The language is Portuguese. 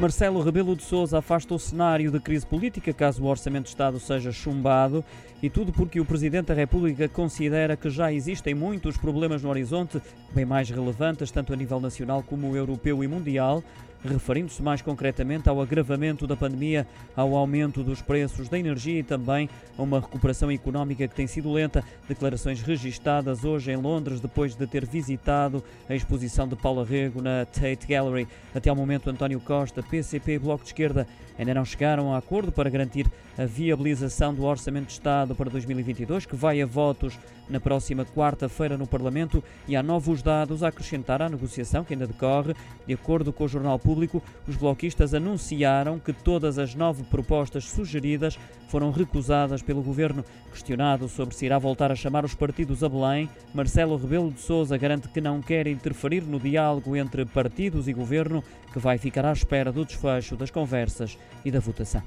Marcelo Rebelo de Sousa afasta o cenário de crise política caso o Orçamento de Estado seja chumbado e tudo porque o Presidente da República considera que já existem muitos problemas no horizonte, bem mais relevantes tanto a nível nacional como europeu e mundial, referindo-se mais concretamente ao agravamento da pandemia, ao aumento dos preços da energia e também a uma recuperação económica que tem sido lenta. Declarações registadas hoje em Londres depois de ter visitado a exposição de Paula Rego na Tate Gallery. Até ao momento, António Costa, PCP e Bloco de Esquerda ainda não chegaram a acordo para garantir a viabilização do Orçamento de Estado para 2022, que vai a votos na próxima quarta-feira no Parlamento e há novos dados a acrescentar à negociação que ainda decorre. De acordo com o Jornal Público, os bloquistas anunciaram que todas as nove propostas sugeridas foram recusadas pelo governo. Questionado sobre se irá voltar a chamar os partidos a Belém, Marcelo Rebelo de Sousa garante que não quer interferir no diálogo entre partidos e governo, que vai ficar à espera do desfecho das conversas e da votação.